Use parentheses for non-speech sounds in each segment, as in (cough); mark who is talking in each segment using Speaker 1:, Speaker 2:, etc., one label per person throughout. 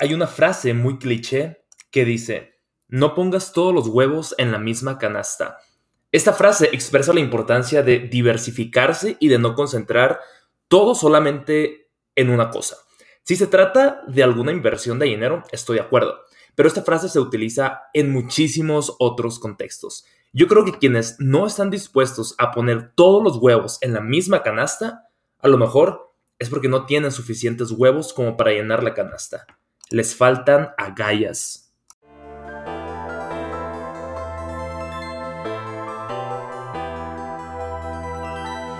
Speaker 1: hay una frase muy cliché que dice, no pongas todos los huevos en la misma canasta. Esta frase expresa la importancia de diversificarse y de no concentrar todo solamente en una cosa. Si se trata de alguna inversión de dinero, estoy de acuerdo, pero esta frase se utiliza en muchísimos otros contextos. Yo creo que quienes no están dispuestos a poner todos los huevos en la misma canasta, a lo mejor es porque no tienen suficientes huevos como para llenar la canasta les faltan agallas.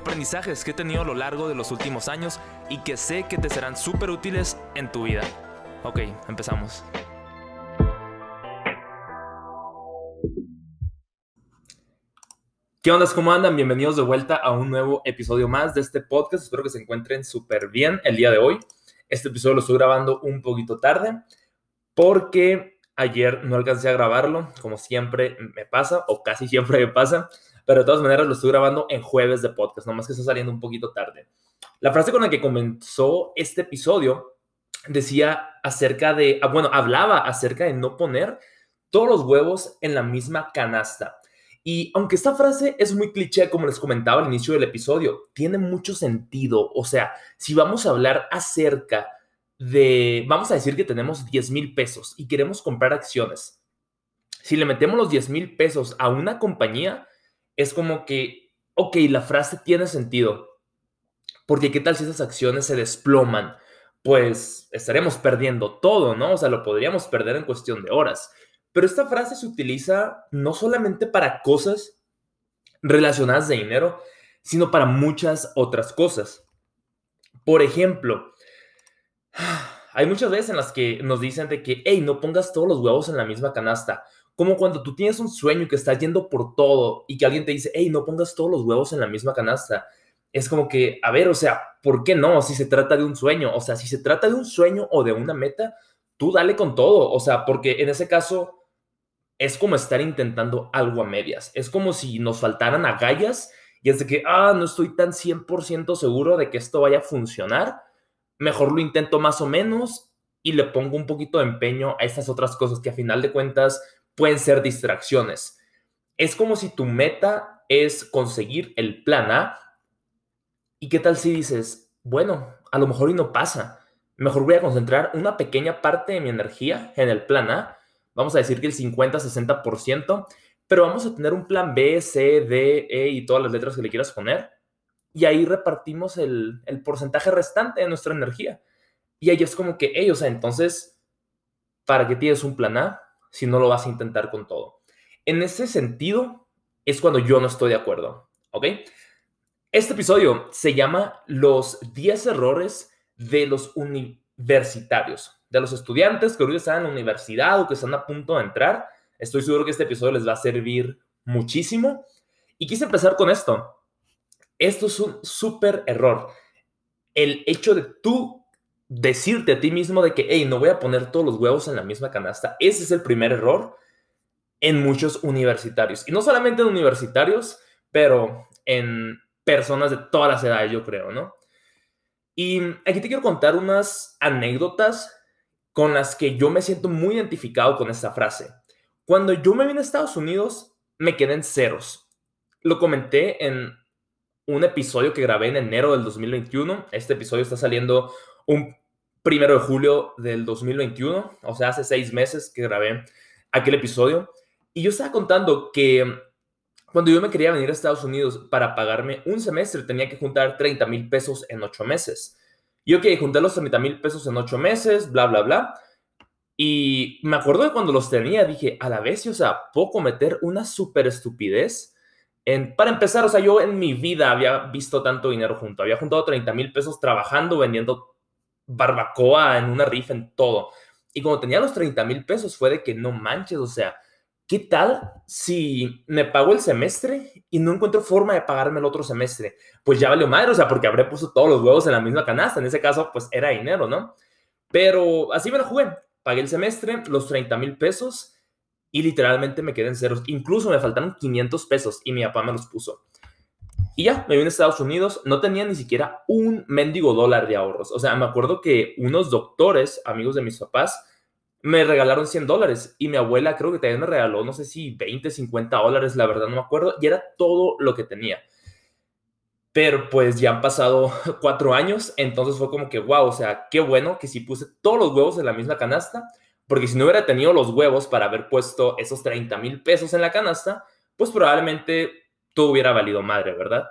Speaker 2: aprendizajes que he tenido a lo largo de los últimos años y que sé que te serán súper útiles en tu vida. Ok, empezamos.
Speaker 1: ¿Qué onda? ¿Cómo andan? Bienvenidos de vuelta a un nuevo episodio más de este podcast. Espero que se encuentren súper bien el día de hoy. Este episodio lo estoy grabando un poquito tarde porque ayer no alcancé a grabarlo, como siempre me pasa, o casi siempre me pasa, pero de todas maneras lo estoy grabando en jueves de podcast, nomás que está saliendo un poquito tarde. La frase con la que comenzó este episodio decía acerca de, ah, bueno, hablaba acerca de no poner todos los huevos en la misma canasta. Y aunque esta frase es muy cliché, como les comentaba al inicio del episodio, tiene mucho sentido. O sea, si vamos a hablar acerca de, vamos a decir que tenemos 10 mil pesos y queremos comprar acciones. Si le metemos los 10 mil pesos a una compañía, es como que, ok, la frase tiene sentido. Porque qué tal si esas acciones se desploman? Pues estaremos perdiendo todo, ¿no? O sea, lo podríamos perder en cuestión de horas. Pero esta frase se utiliza no solamente para cosas relacionadas de dinero, sino para muchas otras cosas. Por ejemplo, (sighs) hay muchas veces en las que nos dicen de que, hey, no pongas todos los huevos en la misma canasta. Como cuando tú tienes un sueño que estás yendo por todo y que alguien te dice, hey, no pongas todos los huevos en la misma canasta. Es como que, a ver, o sea, ¿por qué no? Si se trata de un sueño, o sea, si se trata de un sueño o de una meta, tú dale con todo, o sea, porque en ese caso es como estar intentando algo a medias. Es como si nos faltaran agallas y es de que, ah, no estoy tan 100% seguro de que esto vaya a funcionar. Mejor lo intento más o menos y le pongo un poquito de empeño a estas otras cosas que a final de cuentas pueden ser distracciones. Es como si tu meta es conseguir el plan A. ¿Y qué tal si dices, bueno, a lo mejor y no pasa? Mejor voy a concentrar una pequeña parte de mi energía en el plan A vamos a decir que el 50-60%, pero vamos a tener un plan B, C, D, E y todas las letras que le quieras poner. Y ahí repartimos el, porcentaje restante de nuestra energía. Y ahí es como que, hey, o sea, entonces, ¿para qué tienes un plan A si no lo vas a intentar con todo? En ese sentido, es cuando yo no estoy de acuerdo, ¿ok? Este episodio se llama Los 10 errores de los universitarios de los estudiantes que ahorita están en la universidad o que están a punto de entrar. Estoy seguro que este episodio les va a servir muchísimo. Y quise empezar con esto. Esto es un súper error. El hecho de tú decirte a ti mismo de que, hey, no voy a poner todos los huevos en la misma canasta. Ese es el primer error en muchos universitarios. Y no solamente en universitarios, pero en personas de todas las edades, yo creo, ¿no? Y aquí te quiero contar unas anécdotas con las que yo me siento muy identificado con esta frase. Cuando yo me vine a Estados Unidos, me quedé en ceros. Lo comenté en un episodio que grabé en enero del 2021. Este episodio está saliendo un primero de julio del 2021, o sea, hace seis meses que grabé aquel episodio. Y yo estaba contando que cuando yo me quería venir a Estados Unidos para pagarme un semestre, tenía que juntar 30 mil pesos en ocho meses. Y ok, junté los 30 mil pesos en ocho meses, bla, bla, bla. Y me acuerdo de cuando los tenía, dije, a la vez, o sea, puedo cometer una súper estupidez. En, para empezar, o sea, yo en mi vida había visto tanto dinero junto. Había juntado 30 mil pesos trabajando, vendiendo barbacoa en una rifa, en todo. Y cuando tenía los 30 mil pesos fue de que no manches, o sea, ¿qué tal si me pago el semestre y no encuentro forma de pagarme el otro semestre? Pues ya valió madre, o sea, porque habré puesto todos los huevos en la misma canasta. En ese caso, pues era dinero, ¿no? Pero así me lo jugué. Pagué el semestre, los 30 mil pesos y literalmente me quedé en ceros. Incluso me faltaron 500 pesos y mi papá me los puso. Y ya, me vine a Estados Unidos, no tenía ni siquiera un mendigo dólar de ahorros. O sea, me acuerdo que unos doctores, amigos de mis papás, me regalaron 100 dólares y mi abuela creo que también me regaló, no sé si 20, 50 dólares, la verdad no me acuerdo, y era todo lo que tenía. Pero pues ya han pasado (laughs) cuatro años, entonces fue como que, wow, o sea, qué bueno que si puse todos los huevos en la misma canasta, porque si no hubiera tenido los huevos para haber puesto esos 30 mil pesos en la canasta, pues probablemente todo hubiera valido madre, ¿verdad?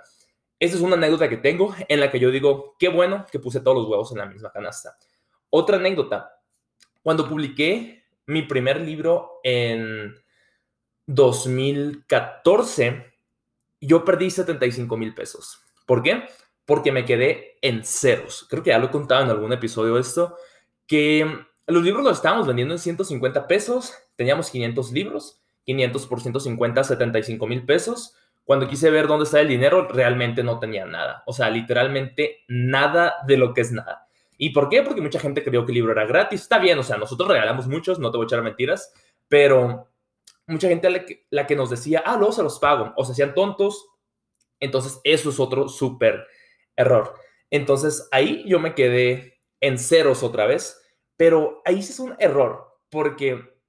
Speaker 1: Esa es una anécdota que tengo en la que yo digo, qué bueno que puse todos los huevos en la misma canasta. Otra anécdota, cuando publiqué mi primer libro en 2014, yo perdí 75 mil pesos. ¿Por qué? Porque me quedé en ceros. Creo que ya lo he contado en algún episodio esto, que los libros los estábamos vendiendo en 150 pesos, teníamos 500 libros, 500 por 150, 75 mil pesos. Cuando quise ver dónde está el dinero, realmente no tenía nada. O sea, literalmente nada de lo que es nada. ¿Y por qué? Porque mucha gente creyó que el libro era gratis. Está bien, o sea, nosotros regalamos muchos, no te voy a echar mentiras, pero mucha gente la que, la que nos decía, ah, luego se los pago, o se hacían tontos. Entonces, eso es otro súper error. Entonces, ahí yo me quedé en ceros otra vez, pero ahí sí es un error, porque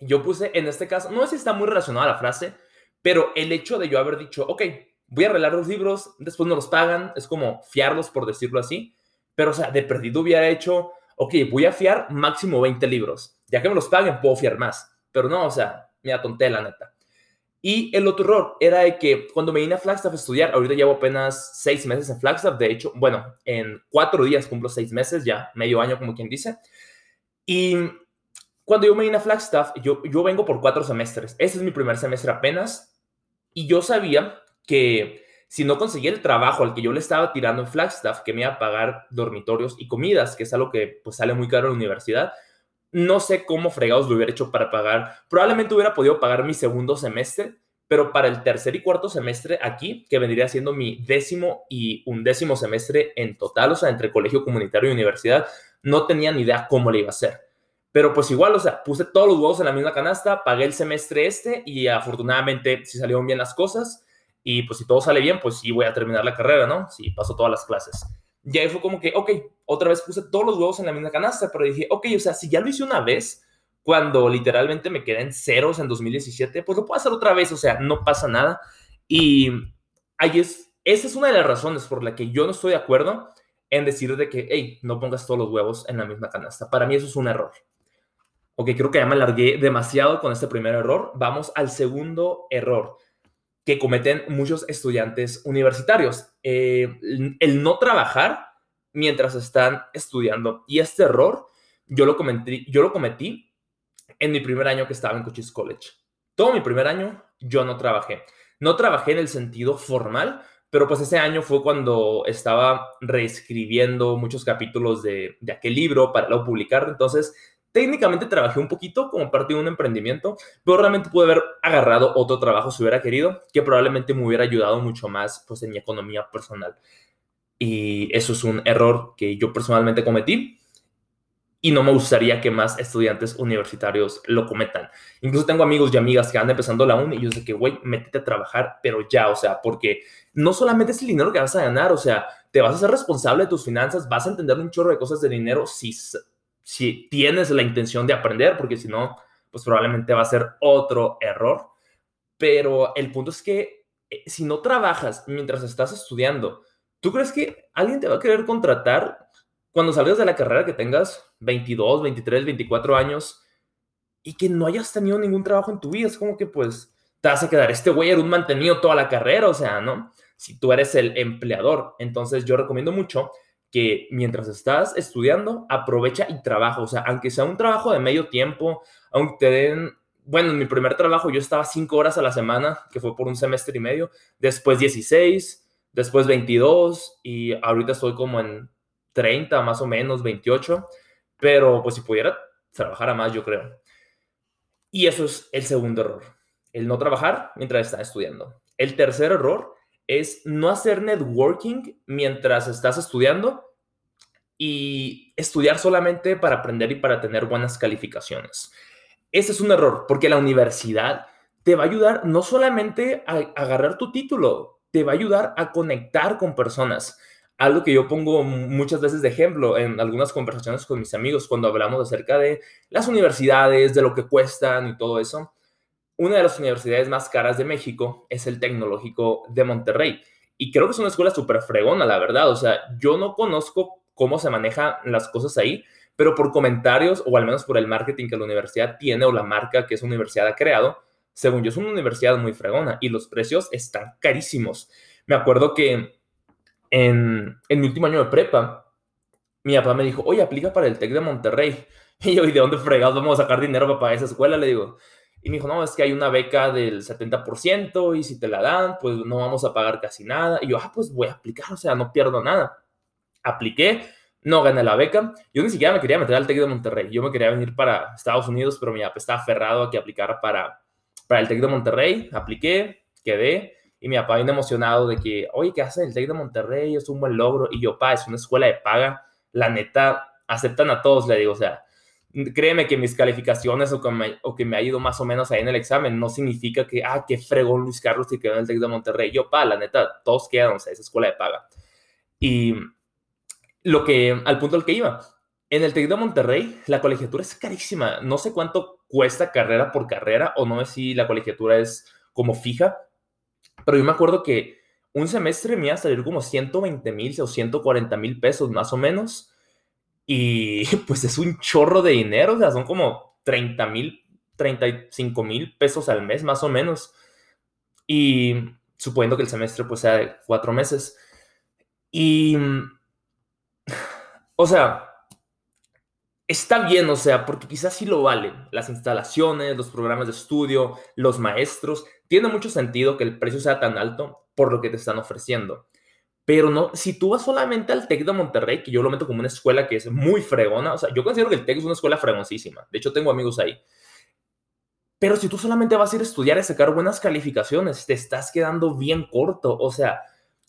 Speaker 1: yo puse, en este caso, no sé si está muy relacionada la frase, pero el hecho de yo haber dicho, ok, voy a arreglar los libros, después no los pagan, es como fiarlos, por decirlo así pero, o sea, de perdido hubiera hecho, ok, voy a fiar máximo 20 libros. Ya que me los paguen, puedo fiar más. Pero no, o sea, me atonté la neta. Y el otro error era de que cuando me vine a Flagstaff a estudiar, ahorita llevo apenas seis meses en Flagstaff, de hecho, bueno, en cuatro días cumplo seis meses, ya medio año como quien dice. Y cuando yo me vine a Flagstaff, yo, yo vengo por cuatro semestres. Ese es mi primer semestre apenas. Y yo sabía que si no conseguía el trabajo al que yo le estaba tirando en Flagstaff, que me iba a pagar dormitorios y comidas, que es algo que pues sale muy caro en la universidad, no sé cómo fregados lo hubiera hecho para pagar. Probablemente hubiera podido pagar mi segundo semestre, pero para el tercer y cuarto semestre aquí, que vendría siendo mi décimo y undécimo semestre en total, o sea, entre colegio comunitario y universidad, no tenía ni idea cómo le iba a hacer. Pero pues igual, o sea, puse todos los huevos en la misma canasta, pagué el semestre este y afortunadamente sí salieron bien las cosas. Y pues si todo sale bien, pues sí voy a terminar la carrera, ¿no? Si paso todas las clases. Y ahí fue como que, ok, otra vez puse todos los huevos en la misma canasta, pero dije, ok, o sea, si ya lo hice una vez, cuando literalmente me quedé en ceros en 2017, pues lo puedo hacer otra vez, o sea, no pasa nada. Y ahí es, esa es una de las razones por la que yo no estoy de acuerdo en decir de que, hey, no pongas todos los huevos en la misma canasta. Para mí eso es un error. Ok, creo que ya me alargué demasiado con este primer error. Vamos al segundo error que cometen muchos estudiantes universitarios. Eh, el no trabajar mientras están estudiando. Y este error yo lo, cometí, yo lo cometí en mi primer año que estaba en Cochise College. Todo mi primer año yo no trabajé. No trabajé en el sentido formal, pero pues ese año fue cuando estaba reescribiendo muchos capítulos de, de aquel libro para luego publicar. Entonces Técnicamente trabajé un poquito como parte de un emprendimiento, pero realmente pude haber agarrado otro trabajo si hubiera querido, que probablemente me hubiera ayudado mucho más pues, en mi economía personal. Y eso es un error que yo personalmente cometí y no me gustaría que más estudiantes universitarios lo cometan. Incluso tengo amigos y amigas que andan empezando la uni y yo sé que, güey, métete a trabajar, pero ya, o sea, porque no solamente es el dinero que vas a ganar, o sea, te vas a ser responsable de tus finanzas, vas a entender un chorro de cosas de dinero si si tienes la intención de aprender, porque si no, pues probablemente va a ser otro error. Pero el punto es que eh, si no trabajas mientras estás estudiando, ¿tú crees que alguien te va a querer contratar cuando salgas de la carrera que tengas 22, 23, 24 años y que no hayas tenido ningún trabajo en tu vida? Es como que pues te vas a quedar, este güey era un mantenido toda la carrera, o sea, ¿no? Si tú eres el empleador. Entonces yo recomiendo mucho que mientras estás estudiando, aprovecha y trabaja. O sea, aunque sea un trabajo de medio tiempo, aunque te den, bueno, en mi primer trabajo yo estaba cinco horas a la semana, que fue por un semestre y medio, después 16, después 22 y ahorita estoy como en 30 más o menos, 28. Pero pues si pudiera trabajara más, yo creo. Y eso es el segundo error, el no trabajar mientras estás estudiando. El tercer error es no hacer networking mientras estás estudiando y estudiar solamente para aprender y para tener buenas calificaciones. Ese es un error, porque la universidad te va a ayudar no solamente a agarrar tu título, te va a ayudar a conectar con personas. Algo que yo pongo muchas veces de ejemplo en algunas conversaciones con mis amigos cuando hablamos acerca de las universidades, de lo que cuestan y todo eso. Una de las universidades más caras de México es el Tecnológico de Monterrey. Y creo que es una escuela súper fregona, la verdad. O sea, yo no conozco cómo se manejan las cosas ahí, pero por comentarios o al menos por el marketing que la universidad tiene o la marca que esa universidad ha creado, según yo, es una universidad muy fregona y los precios están carísimos. Me acuerdo que en, en mi último año de prepa, mi papá me dijo, oye, aplica para el TEC de Monterrey. (laughs) Y yo, ¿y de dónde fregados vamos a sacar dinero para esa escuela? Le digo. Y me dijo, no, es que hay una beca del 70% y si te la dan, pues no vamos a pagar casi nada. Y yo, ah, pues voy a aplicar, o sea, no pierdo nada. Apliqué, no gané la beca. Yo ni siquiera me quería meter al TEC de Monterrey. Yo me quería venir para Estados Unidos, pero mi papá estaba aferrado a que aplicara para, para el TEC de Monterrey, apliqué, quedé, y mi papá bien emocionado de que, oye, ¿qué hace el TEC de Monterrey? Es un buen logro. Y yo, pa, es una escuela de paga, la neta, aceptan a todos, le digo, o sea, créeme que mis calificaciones o que, me, o que me ha ido más o menos ahí en el examen no significa que, ah, qué fregón Luis Carlos y quedó en el TEC de Monterrey. Yo, pa, la neta, todos quedan, o sea, esa escuela de paga. Y lo que, al punto al que iba, en el TEC de Monterrey, la colegiatura es carísima. No sé cuánto cuesta carrera por carrera o no sé si la colegiatura es como fija, pero yo me acuerdo que un semestre me iba a salir como 120 mil o 140 mil pesos más o menos. Y (laughs) pues es un chorro de dinero, o sea, son como 30 mil, 35 mil pesos al mes más o menos. Y suponiendo que el semestre pues sea de cuatro meses. Y, o sea, está bien, o sea, porque quizás sí lo valen. Las instalaciones, los programas de estudio, los maestros. Tiene mucho sentido que el precio sea tan alto por lo que te están ofreciendo. Pero no, si tú vas solamente al TEC de Monterrey, que yo lo meto como una escuela que es muy fregona, o sea, yo considero que el TEC es una escuela fregoncísima. De hecho, tengo amigos ahí. Pero si tú solamente vas a ir a estudiar y sacar buenas calificaciones, te estás quedando bien corto. O sea,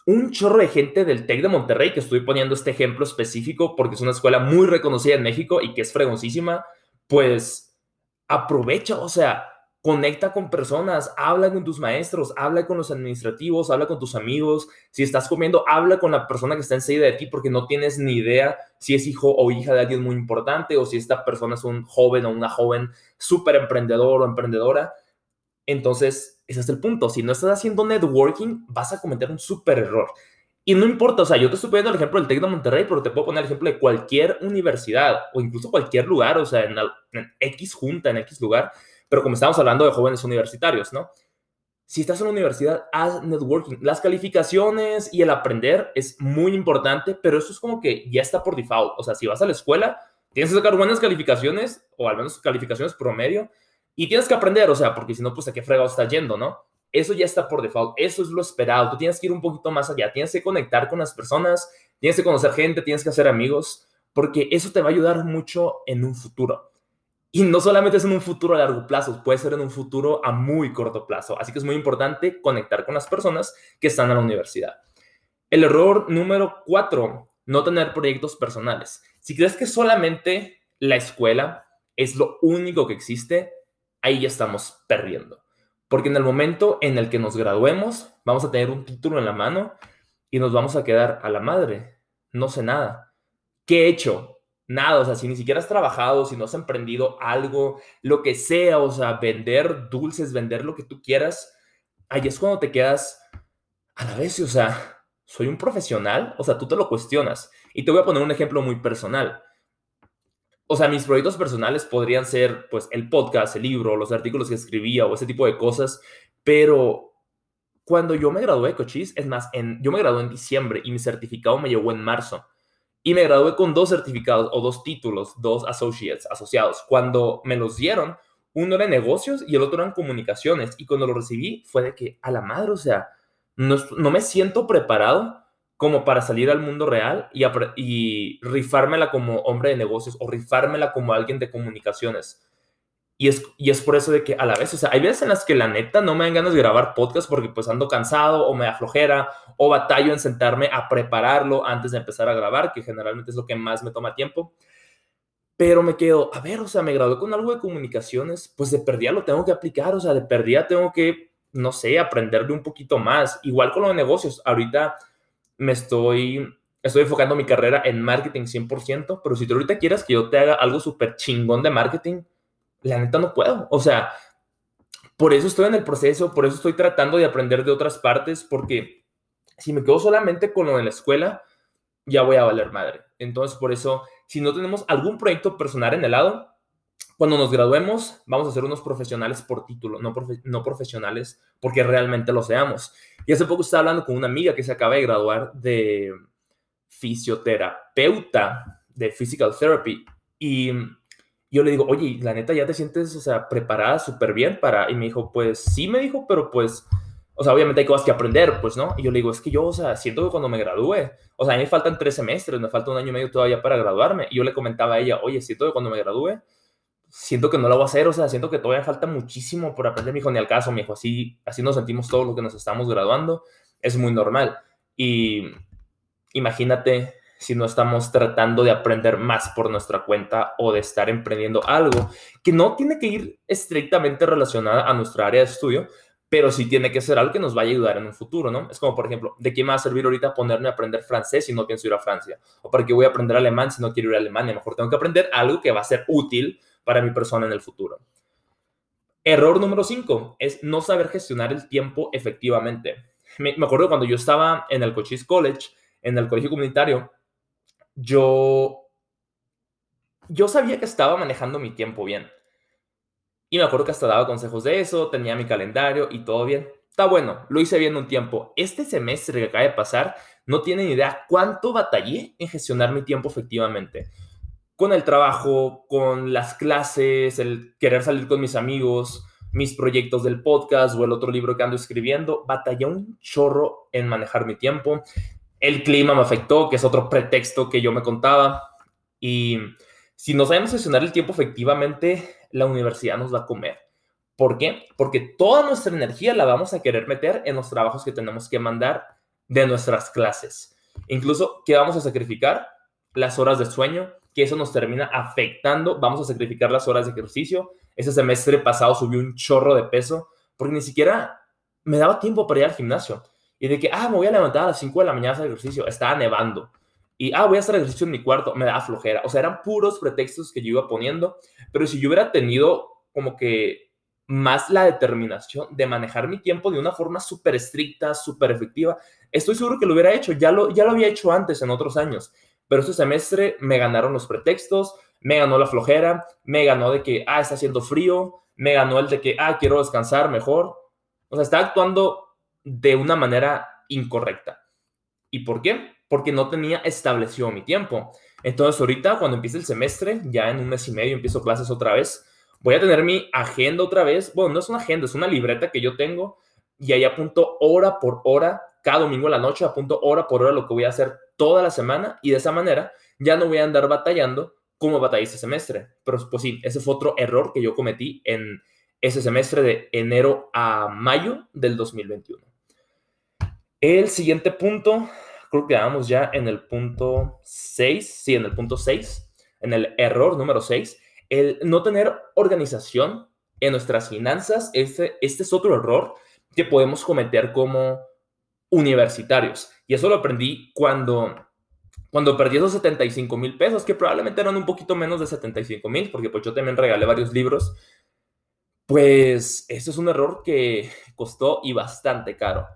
Speaker 1: un chorro de gente del TEC de Monterrey, que estoy poniendo este ejemplo específico porque es una escuela muy reconocida en México y que es fregoncísima, pues aprovecha, o sea, conecta con personas, habla con tus maestros, habla con los administrativos, habla con tus amigos. Si estás comiendo, habla con la persona que está enseguida de ti porque no tienes ni idea si es hijo o hija de alguien muy importante o si esta persona es un joven o una joven súper emprendedor o emprendedora. Entonces, ese es el punto. Si no estás haciendo networking, vas a cometer un súper error. Y no importa, o sea, yo te estoy poniendo el ejemplo del TEC de Monterrey, pero te puedo poner el ejemplo de cualquier universidad o incluso cualquier lugar, o sea, en, en X junta, en X lugar, pero como estamos hablando de jóvenes universitarios, ¿no? Si estás en la universidad, haz networking. Las calificaciones y el aprender es muy importante, pero eso es como que ya está por default. O sea, si vas a la escuela, tienes que sacar buenas calificaciones, o al menos calificaciones promedio, y tienes que aprender, o sea, porque si no, pues a qué fregado está yendo, ¿no? Eso ya está por default, eso es lo esperado. Tú tienes que ir un poquito más allá, tienes que conectar con las personas, tienes que conocer gente, tienes que hacer amigos, porque eso te va a ayudar mucho en un futuro. Y no solamente es en un futuro a largo plazo, puede ser en un futuro a muy corto plazo. Así que es muy importante conectar con las personas que están en la universidad. El error número cuatro, no tener proyectos personales. Si crees que solamente la escuela es lo único que existe, ahí ya estamos perdiendo. Porque en el momento en el que nos graduemos, vamos a tener un título en la mano y nos vamos a quedar a la madre. No sé nada. ¿Qué he hecho? Nada, o sea, si ni siquiera has trabajado, si no has emprendido algo, lo que sea, o sea, vender dulces, vender lo que tú quieras, ahí es cuando te quedas a la vez, o sea, soy un profesional, o sea, tú te lo cuestionas. Y te voy a poner un ejemplo muy personal o sea, mis proyectos personales podrían ser, pues, el podcast, el libro, los artículos que escribía o ese tipo de cosas, pero cuando yo me gradué de Cochise, es más, en, yo me gradué en diciembre y mi certificado me llegó en marzo. Y me gradué con dos certificados o dos títulos, dos associates, asociados. Cuando me los dieron, uno era negocios y el otro era comunicaciones. Y cuando lo recibí fue de que, a la madre, o sea, no, no me siento preparado como para salir al mundo real y, y rifármela como hombre de negocios o rifármela como alguien de comunicaciones. Y es, y es por eso de que a la vez, o sea, hay veces en las que la neta no me dan ganas de grabar podcast porque pues ando cansado o me aflojera o batallo en sentarme a prepararlo antes de empezar a grabar, que generalmente es lo que más me toma tiempo. Pero me quedo, a ver, o sea, me gradué con algo de comunicaciones, pues de perdida lo tengo que aplicar, o sea, de perdida tengo que, no sé, aprenderle un poquito más. Igual con los negocios, ahorita me estoy, estoy enfocando mi carrera en marketing 100%, pero si tú ahorita quieres que yo te haga algo súper chingón de marketing, la neta no puedo. O sea, por eso estoy en el proceso, por eso estoy tratando de aprender de otras partes, porque si me quedo solamente con lo de la escuela, ya voy a valer madre. Entonces, por eso, si no tenemos algún proyecto personal en el lado, cuando nos graduemos, vamos a ser unos profesionales por título, no, profesionales porque realmente lo seamos. Y hace poco estaba hablando con una amiga que se acaba de graduar de fisioterapeuta de physical therapy y yo le digo, oye, la neta, ¿ya te sientes, o sea, preparada súper bien para...? Y me dijo, pues sí, me dijo, pero pues, o sea, obviamente hay cosas que aprender, pues, ¿no? Y yo le digo, es que yo, o sea, siento que cuando me gradúe, o sea, a mí me faltan tres semestres, me falta un año y medio todavía para graduarme. Y yo le comentaba a ella, oye, siento que cuando me gradúe, siento que no lo voy a hacer, o sea, siento que todavía falta muchísimo por aprender, mi hijo, ni al caso, mi hijo, así, así nos sentimos todos los que nos estamos graduando, es muy normal. Y imagínate si no estamos tratando de aprender más por nuestra cuenta o de estar emprendiendo algo que no tiene que ir estrictamente relacionada a nuestra área de estudio, pero sí tiene que ser algo que nos vaya a ayudar en un futuro, ¿no? Es como, por ejemplo, ¿de qué me va a servir ahorita ponerme a aprender francés si no pienso ir a Francia? ¿O para qué voy a aprender alemán si no quiero ir a Alemania? Mejor tengo que aprender algo que va a ser útil para mi persona en el futuro. Error número 5 es no saber gestionar el tiempo efectivamente. Me, acuerdo cuando yo estaba en el Cochise College, en el colegio comunitario, yo, yo sabía que estaba manejando mi tiempo bien. Y me acuerdo que hasta daba consejos de eso, tenía mi calendario y todo bien. Está bueno, lo hice bien un tiempo. Este semestre que acaba de pasar, no tienen idea cuánto batallé en gestionar mi tiempo efectivamente con el trabajo, con las clases, el querer salir con mis amigos, mis proyectos del podcast o el otro libro que ando escribiendo, batallé un chorro en manejar mi tiempo. El clima me afectó, que es otro pretexto que yo me contaba. Y si no sabemos gestionar el tiempo efectivamente, la universidad nos va a comer. ¿Por qué? Porque toda nuestra energía la vamos a querer meter en los trabajos que tenemos que mandar de nuestras clases. Incluso, ¿qué vamos a sacrificar? Las horas de sueño, que eso nos termina afectando. Vamos a sacrificar las horas de ejercicio. Ese semestre pasado subí un chorro de peso porque ni siquiera me daba tiempo para ir al gimnasio. Y de que, ah, me voy a levantar a las 5 de la mañana a hacer ejercicio. Estaba nevando. Y, ah, voy a hacer ejercicio en mi cuarto. Me da flojera. O sea, eran puros pretextos que yo iba poniendo. Pero si yo hubiera tenido como que más la determinación de manejar mi tiempo de una forma súper estricta, súper efectiva, estoy seguro que lo hubiera hecho. Ya lo, ya lo había hecho antes en otros años pero este semestre me ganaron los pretextos, me ganó la flojera, me ganó de que, ah, está haciendo frío, me ganó el de que, ah, quiero descansar mejor. O sea, está actuando de una manera incorrecta. ¿Y por qué? Porque no tenía establecido mi tiempo. Entonces, ahorita, cuando empiece el semestre, ya en un mes y medio empiezo clases otra vez, voy a tener mi agenda otra vez. Bueno, no es una agenda, es una libreta que yo tengo y ahí apunto hora por hora, cada domingo en la noche apunto hora por hora lo que voy a hacer toda la semana y de esa manera ya no voy a andar batallando como batallé este semestre. Pero pues sí, ese fue otro error que yo cometí en ese semestre de enero a mayo del 2021. El siguiente punto, creo que vamos ya en el punto 6, sí, en el punto 6, en el error número 6, el no tener organización en nuestras finanzas. Este, este es otro error que podemos cometer como universitarios. Y eso lo aprendí cuando, cuando perdí esos 75 mil pesos, que probablemente eran un poquito menos de 75 mil, porque pues yo también regalé varios libros. Pues eso es un error que costó y bastante caro,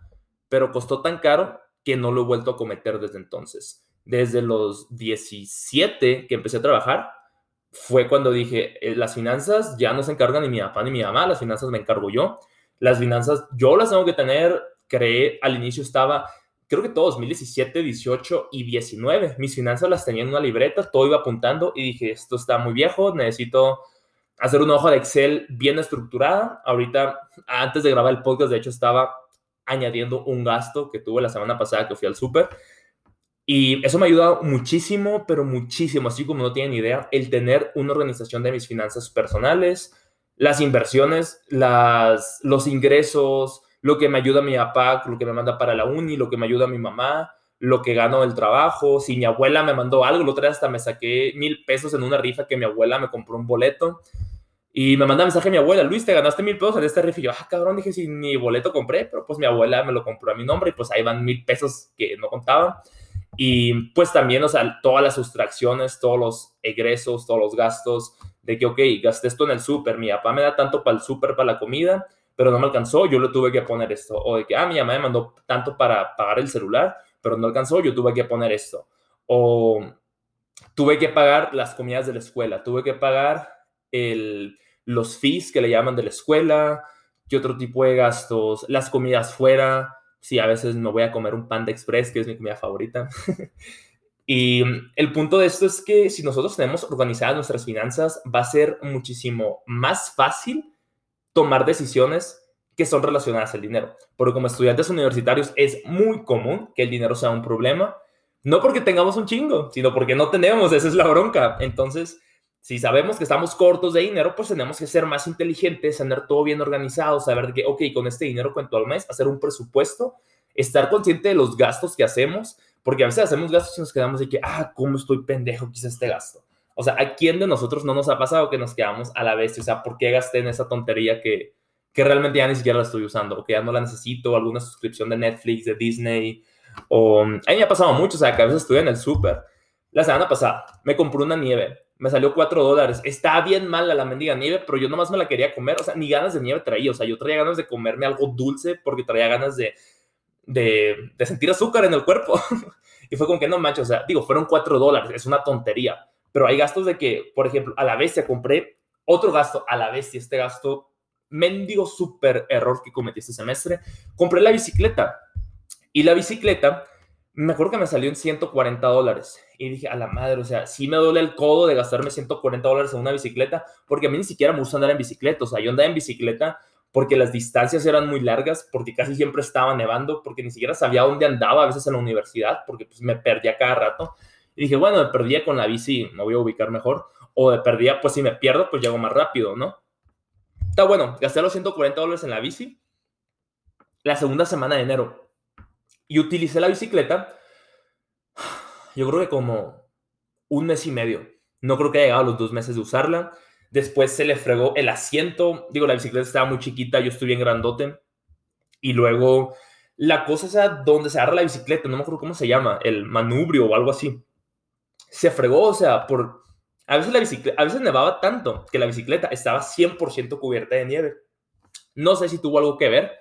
Speaker 1: pero costó tan caro que no lo he vuelto a cometer desde entonces. Desde los 17 que empecé a trabajar, fue cuando dije, eh, las finanzas ya no se encargan ni mi papá ni mi mamá, las finanzas me encargo yo. Las finanzas yo las tengo que tener creé, al inicio estaba, creo que todo 2017, 18 y 19. Mis finanzas las tenía en una libreta, todo iba apuntando y dije, esto está muy viejo, necesito hacer una hoja de Excel bien estructurada. Ahorita, antes de grabar el podcast, de hecho, estaba añadiendo un gasto que tuve la semana pasada que fui al súper, Y eso me ha ayudado muchísimo, pero muchísimo, así como no tienen idea, el tener una organización de mis finanzas personales, las inversiones, las, los ingresos, lo que me ayuda mi papá, lo que me manda para la uni, lo que me ayuda mi mamá, lo que gano del trabajo. Si mi abuela me mandó algo, el otro día hasta me saqué mil pesos en una rifa que mi abuela me compró un boleto. Y me manda mensaje mi abuela, Luis, te ganaste mil pesos en este rifa. Y yo, ah, cabrón, dije, si ni boleto compré, pero pues mi abuela me lo compró a mi nombre y pues ahí van mil pesos que no contaban. Y pues también, o sea, todas las sustracciones, todos los egresos, todos los gastos, de que, ok, gasté esto en el súper, mi papá me da tanto para el súper, para la comida, pero no me alcanzó, yo le tuve que poner esto. O de que, ah, mi mamá me mandó tanto para pagar el celular, pero no alcanzó, yo tuve que poner esto. O tuve que pagar las comidas de la escuela, tuve que pagar el, los fees que le llaman de la escuela, qué otro tipo de gastos, las comidas fuera, sí, a veces me voy a comer un pan de express, que es mi comida favorita. (laughs) y el punto de esto es que si nosotros tenemos organizadas nuestras finanzas, va a ser muchísimo más fácil tomar decisiones que son relacionadas al dinero. Porque como estudiantes universitarios es muy común que el dinero sea un problema, no porque tengamos un chingo, sino porque no tenemos, esa es la bronca. Entonces, si sabemos que estamos cortos de dinero, pues tenemos que ser más inteligentes, tener todo bien organizado, saber que, ok, con este dinero cuento al mes, hacer un presupuesto, estar consciente de los gastos que hacemos, porque a veces hacemos gastos y nos quedamos de que, ah, ¿cómo estoy pendejo que hice este gasto? O sea, ¿a quién de nosotros no nos ha pasado que nos quedamos a la vez? O sea, ¿por qué gasté en esa tontería que, que realmente ya ni siquiera la estoy usando? O que ya no la necesito, alguna suscripción de Netflix, de Disney, o... A mí me ha pasado mucho, o sea, que a veces estoy en el súper. La semana pasada me compré una nieve me salió 4 dólares. Está bien mala la mendiga nieve, pero yo nomás me la quería comer. O sea, ni ganas de nieve traía. O sea, yo traía ganas de comerme algo dulce porque traía ganas de, de, de sentir azúcar en el cuerpo. (laughs) y fue como que no manches, o sea, digo, fueron 4 dólares. Es una tontería. Pero hay gastos de que, por ejemplo, a la se compré otro gasto a la y este gasto, mendigo súper error que cometí este semestre. Compré la bicicleta. Y la bicicleta me acuerdo que me salió en 140 dólares. Y dije, a la madre, o sea, sí me duele el codo de gastarme 140 dólares en una bicicleta, porque a mí ni siquiera me gusta andar en bicicleta. O sea, yo andaba en bicicleta porque las distancias eran muy largas, porque casi siempre estaba nevando, porque ni siquiera sabía dónde andaba a veces en la universidad, porque pues me perdía cada rato. Y dije, bueno, me perdía con la bici, me voy a ubicar mejor. O me perdía, pues si me pierdo, pues llego más rápido, ¿no? Está bueno, gasté los 140 dólares en la bici la segunda semana de enero y utilicé la bicicleta, yo creo que como un mes y medio. No creo que haya llegado a los dos meses de usarla. Después se le fregó el asiento. Digo, la bicicleta estaba muy chiquita, yo estoy bien grandote. Y luego la cosa sea donde se agarra la bicicleta, no me acuerdo cómo se llama, el manubrio o algo así. Se fregó, o sea, por... A veces la bicicleta, a veces nevaba tanto que la bicicleta estaba 100% cubierta de nieve. No sé si tuvo algo que ver,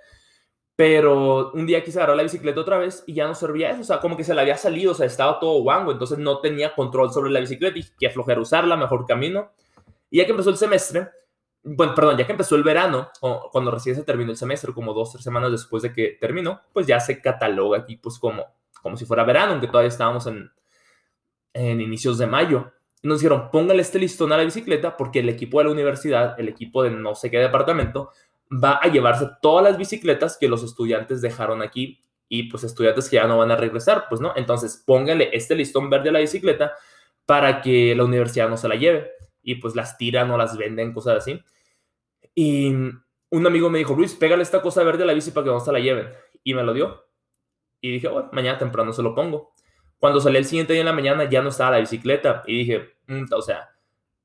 Speaker 1: pero un día quise agarrar la bicicleta otra vez y ya no servía eso, o sea, como que se le había salido, o sea, estaba todo guango, entonces no tenía control sobre la bicicleta y que aflojar usarla, mejor camino. Y ya que empezó el semestre, bueno, perdón, ya que empezó el verano, o cuando recién se terminó el semestre, como dos, tres semanas después de que terminó, pues ya se cataloga aquí, pues como, como si fuera verano, aunque todavía estábamos en, en inicios de mayo. Nos dijeron, póngale este listón a la bicicleta porque el equipo de la universidad, el equipo de no sé qué departamento, va a llevarse todas las bicicletas que los estudiantes dejaron aquí y pues estudiantes que ya no van a regresar, pues no. Entonces póngale este listón verde a la bicicleta para que la universidad no se la lleve y pues las tiran o las venden, cosas así. Y un amigo me dijo, Luis, pégale esta cosa verde a la bici para que no se la lleven. Y me lo dio. Y dije, bueno, mañana temprano se lo pongo. Cuando salí el siguiente día en la mañana ya no estaba la bicicleta y dije, mm, o sea,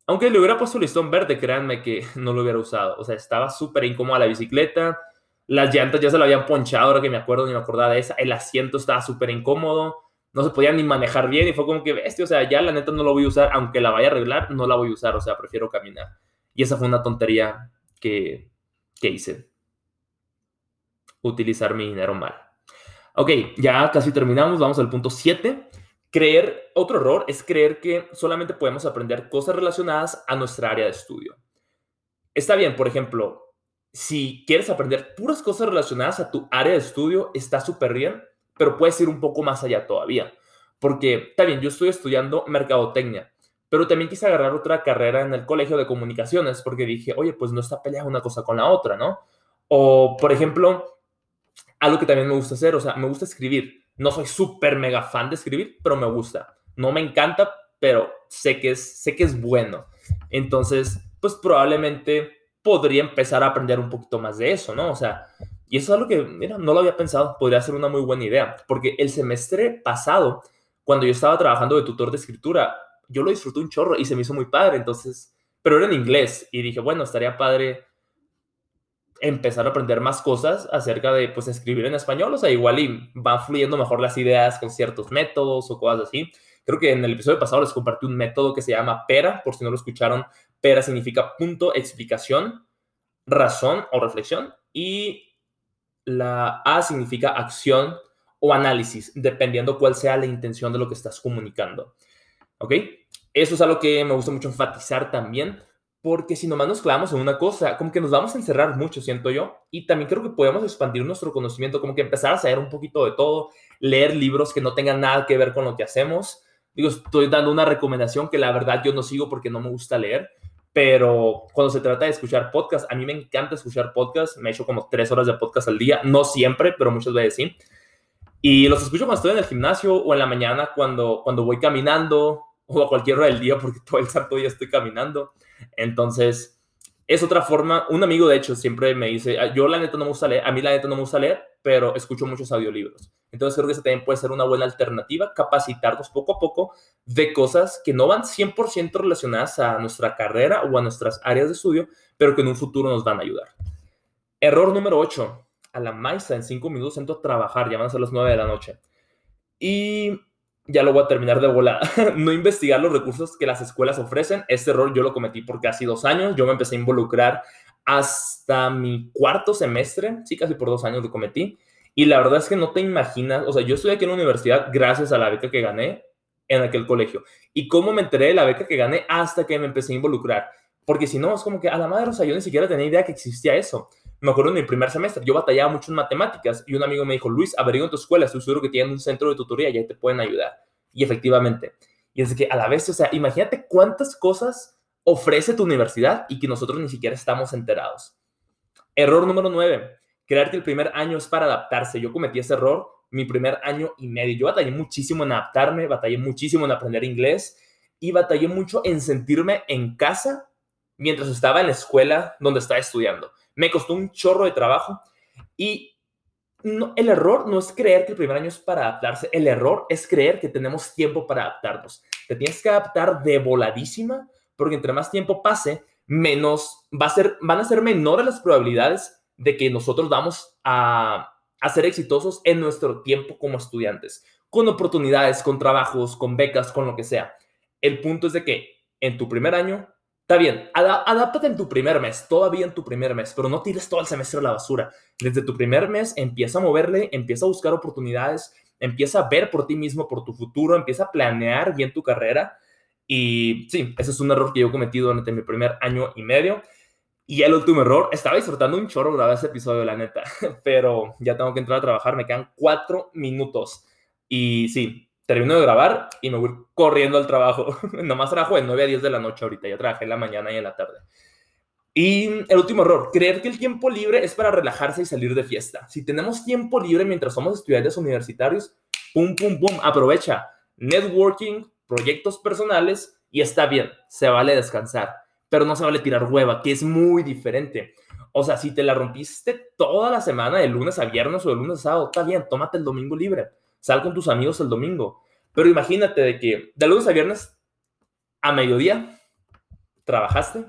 Speaker 1: aunque le hubiera puesto listón verde, créanme que (laughs) no lo hubiera usado. O sea, estaba súper incómoda la bicicleta. Las llantas ya se la habían ponchado, ahora que me acuerdo, ni me acordaba de esa. El asiento estaba súper incómodo. No se podía ni manejar bien y fue como que, bestia, o sea, ya la neta no lo voy a usar. Aunque la vaya a arreglar, no la voy a usar. O sea, prefiero caminar. Y esa fue una tontería que, que hice. Utilizar mi dinero mal. Ok, ya casi terminamos. Vamos al punto 7 Creer, otro error es creer que solamente podemos aprender cosas relacionadas a nuestra área de estudio. Está bien, por ejemplo, si quieres aprender puras cosas relacionadas a tu área de estudio, está súper bien, pero puedes ir un poco más allá todavía. Porque, está bien, yo estoy estudiando mercadotecnia, pero también quise agarrar otra carrera en el colegio de comunicaciones porque dije, oye, pues no está peleada una cosa con la otra, ¿no? O, por ejemplo, algo que también me gusta hacer, o sea, me gusta escribir No soy súper mega fan de escribir, pero me gusta. No me encanta, pero sé que es, sé que es bueno. Entonces, pues probablemente podría empezar a aprender un poquito más de eso, ¿no? O sea, y eso es algo que, mira, no lo había pensado, podría ser una muy buena idea, porque el semestre pasado, cuando yo estaba trabajando de tutor de escritura, yo lo disfruté un chorro y se me hizo muy padre, entonces, pero era en inglés y dije, bueno, estaría padre empezar a aprender más cosas acerca de, pues, escribir en español, o sea, igual y van fluyendo mejor las ideas con ciertos métodos o cosas así. Creo que en el episodio pasado les compartí un método que se llama PERA, por si no lo escucharon. PERA significa punto, explicación, razón o reflexión. Y la A significa acción o análisis, dependiendo cuál sea la intención de lo que estás comunicando. ¿Ok? Eso es algo que me gusta mucho enfatizar también, porque si nomás nos clavamos en una cosa, como que nos vamos a encerrar mucho, siento yo, y también creo que podemos expandir nuestro conocimiento, como que empezar a saber un poquito de todo, leer libros que no tengan nada que ver con lo que hacemos, Digo, estoy dando una recomendación que la verdad yo no sigo porque no me gusta leer, pero cuando se trata de escuchar podcast, a mí me encanta escuchar podcast. Me he hecho como tres horas de podcast al día, no siempre, pero muchas veces sí. Y los escucho cuando estoy en el gimnasio o en la mañana cuando, cuando voy caminando o a cualquier hora del día porque (laughs) todo el santo día estoy caminando. Entonces, es otra forma. Un amigo, de hecho, siempre me dice, ah, yo la neta no me gusta leer, a mí la neta no me gusta leer, pero escucho muchos audiolibros. Entonces creo que esa también puede ser una buena alternativa, capacitarnos poco a poco de cosas que no van 100% relacionadas a nuestra carrera o a nuestras áreas de estudio, pero que en un futuro nos van a ayudar. Error número 8. A la maestra en 5 minutos entro a trabajar, ya a las 9 de la noche. Y ya lo voy a terminar de volada. (laughs) no investigar los recursos que las escuelas ofrecen. Este error yo lo cometí por casi dos años. Yo me empecé a involucrar hasta mi cuarto semestre, sí, casi por dos años lo cometí. Y la verdad es que no te imaginas, o sea, yo estoy aquí en la universidad gracias a la beca que gané en aquel colegio. ¿Y cómo me enteré de la beca que gané hasta que me empecé a involucrar? Porque si no, es como que a la madre, o sea, yo ni siquiera tenía idea que existía eso. Me acuerdo en mi primer semestre, yo batallaba mucho en matemáticas y un amigo me dijo, Luis, averigua en tu escuela, estoy seguro que tienen un centro de tutoría y ahí te pueden ayudar. Y efectivamente. Y es que a la vez, o sea, imagínate cuántas cosas ofrece tu universidad y que nosotros ni siquiera estamos enterados. Error número 9 creer que el primer año es para adaptarse. Yo cometí ese error mi primer año y medio. Yo batallé muchísimo en adaptarme, batallé muchísimo en aprender inglés y batallé mucho en sentirme en casa mientras estaba en la escuela donde estaba estudiando. Me costó un chorro de trabajo y el error no es creer que el primer año es para adaptarse, el error es creer que tenemos tiempo para adaptarnos. Te tienes que adaptar de voladísima porque entre más tiempo pase, menos va a ser, van a ser menores las probabilidades de que nosotros vamos a, ser exitosos en nuestro tiempo como estudiantes, con oportunidades, con trabajos, con becas, con lo que sea. El punto es de que en tu primer año, está bien, adáptate en tu primer mes, todavía en tu primer mes, pero no tires todo el semestre a la basura. Desde tu primer mes empieza a moverle, empieza a buscar oportunidades, empieza a ver por ti mismo, por tu futuro, empieza a planear bien tu carrera. Y sí, ese es un error que yo he cometido durante mi primer año y medio. Y el último error, estaba disfrutando un chorro grabar ese episodio, la neta, (laughs) pero ya tengo que entrar a trabajar, me quedan cuatro minutos. Y sí, termino de grabar y me voy corriendo al trabajo. (laughs) Nomás trabajo de 9 a 10 de la noche ahorita, ya trabajé en la mañana y en la tarde. Y el último error, creer que el tiempo libre es para relajarse y salir de fiesta. Si tenemos tiempo libre mientras somos estudiantes universitarios, pum, pum, pum, aprovecha. Networking, proyectos personales y está bien, se vale descansar pero no se vale tirar hueva, que es muy diferente. O sea, si te la rompiste toda la semana, de lunes a viernes o de lunes a sábado, está bien, tómate el domingo libre, sal con tus amigos el domingo. Pero imagínate de que de lunes a viernes a mediodía trabajaste,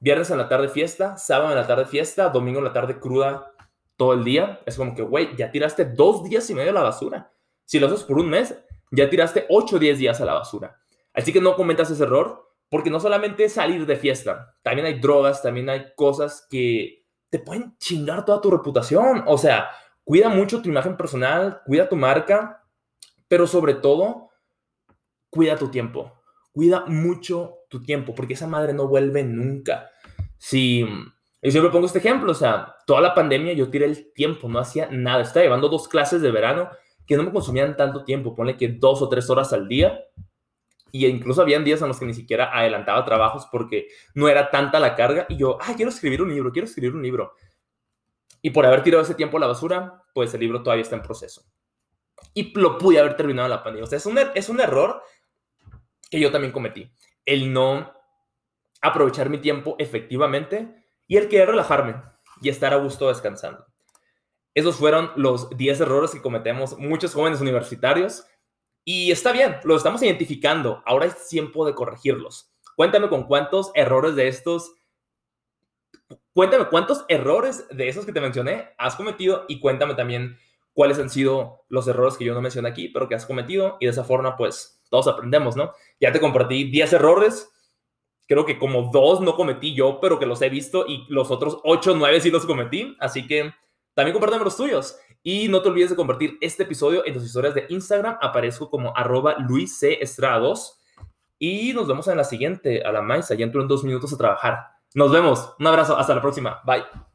Speaker 1: viernes en la tarde fiesta, sábado en la tarde fiesta, domingo en la tarde cruda todo el día. Es como que, güey, ya tiraste dos días y medio a la basura. Si lo haces por un mes, ya tiraste ocho o diez días a la basura. Así que no cometas ese error porque no solamente es salir de fiesta, también hay drogas, también hay cosas que te pueden chingar toda tu reputación. O sea, cuida mucho tu imagen personal, cuida tu marca, pero sobre todo, cuida tu tiempo. Cuida mucho tu tiempo, porque esa madre no vuelve nunca. Si, y siempre pongo este ejemplo, o sea, toda la pandemia yo tiré el tiempo, no hacía nada. Estaba llevando dos clases de verano que no me consumían tanto tiempo, ponle que dos o tres horas al día y incluso habían días en los que ni siquiera adelantaba trabajos porque no era tanta la carga y yo, ay, quiero escribir un libro, quiero escribir un libro. Y por haber tirado ese tiempo a la basura, pues el libro todavía está en proceso. y lo pude haber terminado la pandemia. O sea, es un, er, es un error que yo también cometí. El no aprovechar mi tiempo efectivamente y el querer relajarme y estar a gusto descansando. Esos fueron los 10 errores que cometemos muchos jóvenes universitarios y está bien, los estamos identificando. Ahora es tiempo de corregirlos. Cuéntame con cuántos errores de estos, cuéntame cuántos errores de esos que te mencioné has cometido y cuéntame también cuáles han sido los errores que yo no mencioné aquí, pero que has cometido y de esa forma pues todos aprendemos, ¿no? Ya te compartí 10 errores, creo que como dos no cometí yo, pero que los he visto y los otros 8, 9 sí los cometí, así que también compártame los tuyos. Y no te olvides de compartir este episodio en tus historias de Instagram. Aparezco como arroba Luis C. Y nos vemos en la siguiente, a la maíz. Ya entro en dos minutos a trabajar. Nos vemos. Un abrazo. Hasta la próxima. Bye.